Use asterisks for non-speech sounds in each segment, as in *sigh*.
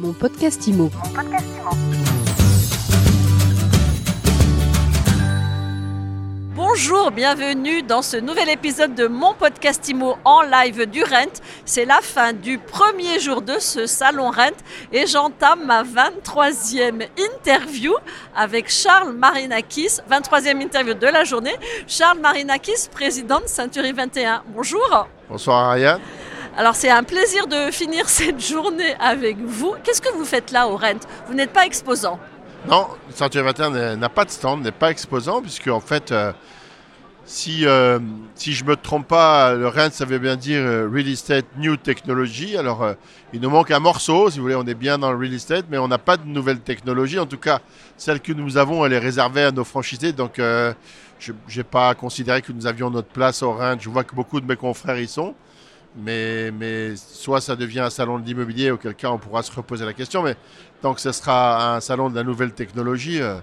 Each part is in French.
Mon podcast IMO. Bonjour, bienvenue dans ce nouvel épisode de mon podcast IMO en live du Rent. C'est la fin du premier jour de ce salon Rent et j'entame ma 23e interview avec Charles Marinakis, 23e interview de la journée. Charles Marinakis, président de Century 21. Bonjour. Bonsoir Ariane. Alors c'est un plaisir de finir *laughs* cette journée avec vous. Qu'est-ce que vous faites là au Rent? Vous n'êtes pas exposant Non, Century 21 n'a pas de stand, n'est pas exposant, puisque en fait, euh, si, euh, si je ne me trompe pas, le Rent, ça veut bien dire euh, Real Estate New Technology. Alors, il nous manque un morceau, si vous voulez, on est bien dans le Real Estate, mais on n'a pas de nouvelles technologies. En tout cas, celle que nous avons, elle est réservée à nos franchisés. Donc, je n'ai pas considéré que nous avions notre place au Rent. Je vois que beaucoup de mes confrères y sont. Mais, mais soit ça devient un salon de l'immobilier, auquel cas on pourra se reposer la question. Mais tant que ce sera un salon de la nouvelle technologie, euh,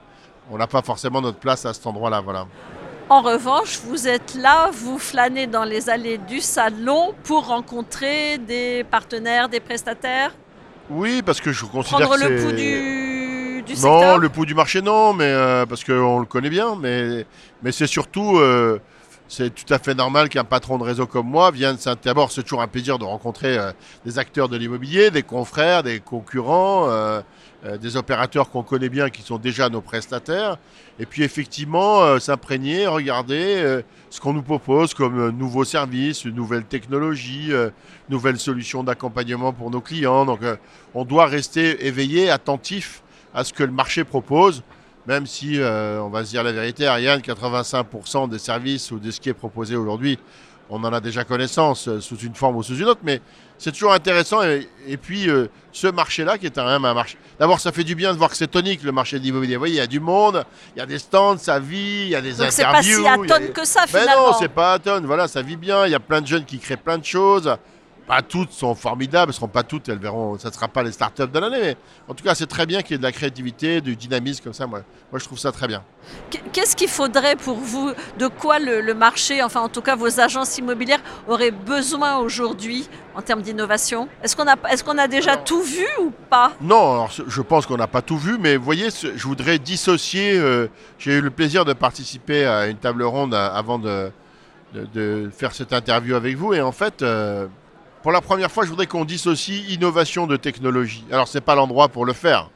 on n'a pas forcément notre place à cet endroit-là. Voilà. En revanche, vous êtes là, vous flânez dans les allées du salon pour rencontrer des partenaires, des prestataires, Oui, parce que je considère prendre que le pouls du, du non, secteur? le pouls du marché, non, mais euh, parce qu'on le connaît bien. Mais, mais c'est surtout, euh, c'est tout à fait normal qu'un patron de réseau comme moi vienne. s'int- D'abord, c'est toujours un plaisir de rencontrer euh, des acteurs de l'immobilier, des confrères, des concurrents, euh, euh, des opérateurs qu'on connaît bien qui sont déjà nos prestataires. Et puis, effectivement, s'imprégner, regarder ce qu'on nous propose comme nouveaux services, une nouvelle technologie, euh, nouvelles solutions d'accompagnement pour nos clients. Donc, on doit rester éveillé, attentif à ce que le marché propose, même si, euh, on va se dire la vérité, Ariane, 85% des services ou de ce qui est proposé aujourd'hui, on en a déjà connaissance euh, sous une forme ou sous une autre, mais c'est toujours intéressant. Et, et puis, euh, ce marché-là, qui est même un marché. D'abord, ça fait du bien de voir que c'est tonique, le marché de l'immobilier. Vous voyez, il y a du monde, il y a des stands, ça vit, il y a des Donc c'est pas interviews. si atone des- que ça mais finalement. non, c'est pas à tonne. Voilà, ça vit bien. Il y a plein de jeunes qui créent plein de choses. Pas toutes sont formidables, elles seront pas toutes, elles verront, ça ne sera pas les startups de l'année, mais en tout cas, c'est très bien qu'il y ait de la créativité, du dynamisme comme ça. Moi, moi je trouve ça très bien. Qu- Qu'est-ce qu'il faudrait pour vous? De quoi le, le marché, enfin en tout cas vos agences immobilières, auraient besoin aujourd'hui en termes d'innovation? Est-ce qu'on a, est qu'on a déjà tout vu ou pas? Non, alors, je pense qu'on n'a pas tout vu, mais vous voyez, je voudrais dissocier. euh, J'ai eu le plaisir de participer à une table ronde euh, avant de, de- de faire cette interview avec vous, et en fait. euh, pour la première fois, je voudrais qu'on dissocie innovation de technologie. Alors, ce n'est pas l'endroit pour le faire.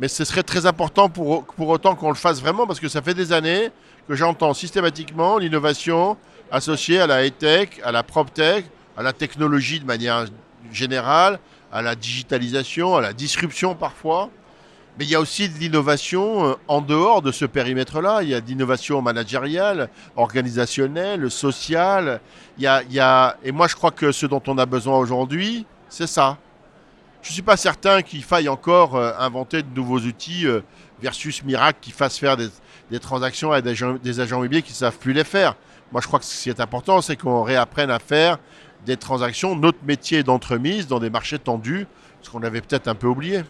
Mais ce serait très important pour, autant qu'on le fasse vraiment, parce que ça fait des années que j'entends systématiquement l'innovation associée à la high-tech, à la prop-tech, à la technologie de manière générale, à la digitalisation, à la disruption parfois. Mais il y a aussi de l'innovation euh, en dehors de ce périmètre-là. Il y a de l'innovation managériale, organisationnelle, sociale. Il y a, il y a- Et moi, je crois que ce dont on a besoin aujourd'hui, c'est ça. Je ne suis pas certain qu'il faille encore euh, inventer de nouveaux outils euh, versus Miracle qui fassent faire des, des transactions à des des agents immobiliers qui ne savent plus les faire. Moi, je crois que ce qui est important, c'est qu'on réapprenne à faire des transactions, notre métier d'entremise dans des marchés tendus, ce qu'on avait peut-être un peu oublié.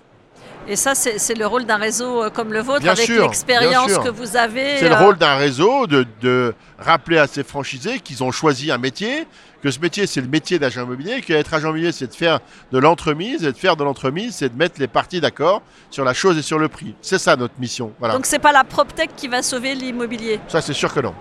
Et ça, c'est le rôle d'un réseau euh, comme le vôtre, Bien avec l'expérience que vous avez. C'est le euh, rôle d'un réseau de, de rappeler à ses franchisés qu'ils ont choisi un métier, que ce métier c'est le métier d'agent immobilier, qu'être agent immobilier c'est de faire de l'entremise, et de faire de l'entremise c'est de mettre les parties d'accord sur la chose et sur le prix. C'est ça notre mission. Voilà. Donc c'est pas la PropTech qui va sauver l'immobilier? ça c'est sûr que non.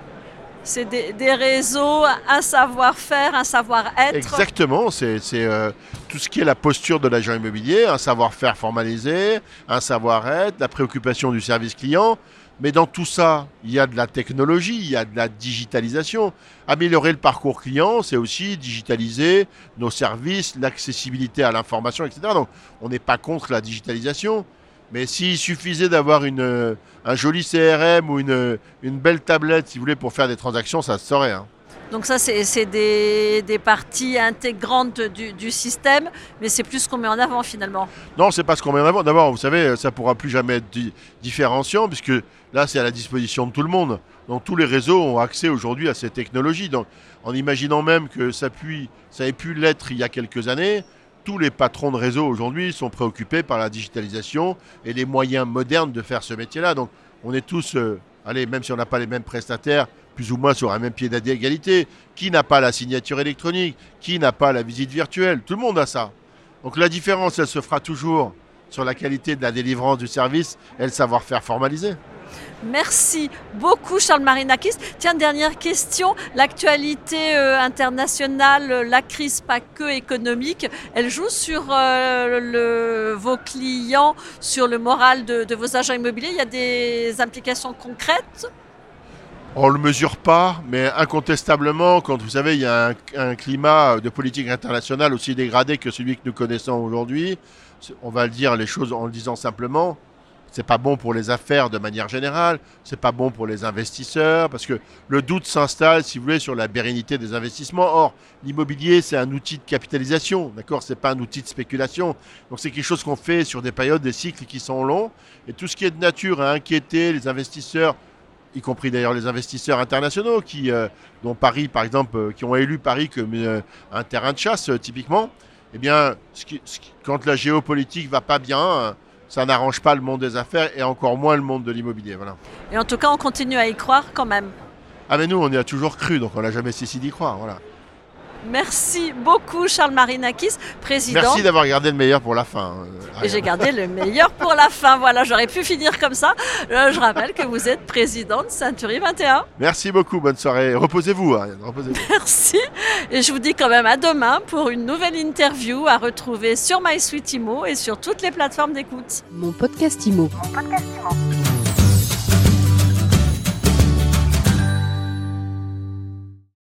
C'est des, réseaux, un savoir-faire, un savoir-être. Exactement, c'est c'est, euh, tout ce qui est la posture de l'agent immobilier, un savoir-faire formalisé, un savoir-être, la préoccupation du service client. Mais dans tout ça, il y a de la technologie, il y a de la digitalisation. Améliorer le parcours client, c'est aussi digitaliser nos services, l'accessibilité à l'information, etc. Donc, on n'est pas contre la digitalisation. Mais s'il suffisait d'avoir une, euh, un joli CRM ou une, une belle tablette, si vous voulez, pour faire des transactions, ça se saurait. hein. Donc ça, c'est c'est des, des parties intégrantes du, du système, mais c'est plus ce qu'on met en avant finalement. Non, c'est pas ce qu'on met en avant. D'abord, vous savez, ça pourra plus jamais être di- différenciant, puisque là, c'est à la disposition de tout le monde. Donc, tous les réseaux ont accès aujourd'hui à ces technologies. Donc, en imaginant même que ça, puis, ça ait pu l'être il y a quelques années, tous les patrons de réseau aujourd'hui sont préoccupés par la digitalisation et les moyens modernes de faire ce métier-là. Donc, on est tous, euh, allez, même si on n'a pas les mêmes prestataires, plus ou moins sur un même pied d'égalité. Qui n'a pas la signature électronique? Qui n'a pas la visite virtuelle? Tout le monde a ça. Donc la différence, elle se fera toujours sur la qualité de la délivrance du service et le savoir-faire formalisé. Merci beaucoup Charles Marinakis. Tiens, dernière question. L'actualité euh, internationale, la crise pas que économique, elle joue sur euh, vos clients, sur le moral de, de, vos agents immobiliers? Il y a des implications concrètes? On ne le mesure pas, mais incontestablement, quand vous savez, il y a un, un, climat de politique internationale aussi dégradé que celui que nous connaissons aujourd'hui, on va le dire les choses en le disant simplement, c'est pas bon pour les affaires de manière générale, c'est pas bon pour les investisseurs, parce que le doute s'installe, si vous voulez, sur la pérennité des investissements. Or, l'immobilier, c'est un outil de capitalisation, d'accord? C'est pas un outil de spéculation. Donc, c'est quelque chose qu'on fait sur des périodes, des cycles qui sont longs. Et tout ce qui est de nature à inquiéter les investisseurs, y compris d'ailleurs les investisseurs internationaux, qui, euh, dont Paris, par exemple, euh, qui ont élu Paris comme euh, un terrain de chasse, euh, typiquement, eh bien, quand la géopolitique va pas bien, ça n'arrange pas le monde des affaires et encore moins le monde de l'immobilier. Voilà. Et en tout cas, on continue à y croire quand même. Ah mais nous, on y a toujours cru, donc on n'a jamais cessé d'y croire. Voilà. Merci beaucoup Charles Marinakis, président. Merci d'avoir gardé le meilleur pour la fin. Euh, Et j'ai gardé le meilleur pour la fin. Voilà, j'aurais pu finir comme ça. Euh, je rappelle que vous êtes président de Century 21. Merci beaucoup, bonne soirée. Reposez-vous. Ariane, reposez -vous. *laughs* Merci. Et je vous dis quand même à demain pour une nouvelle interview à retrouver sur MySuite Imo et sur toutes les plateformes d'écoute. Mon podcast Imo. Mon podcast Imo.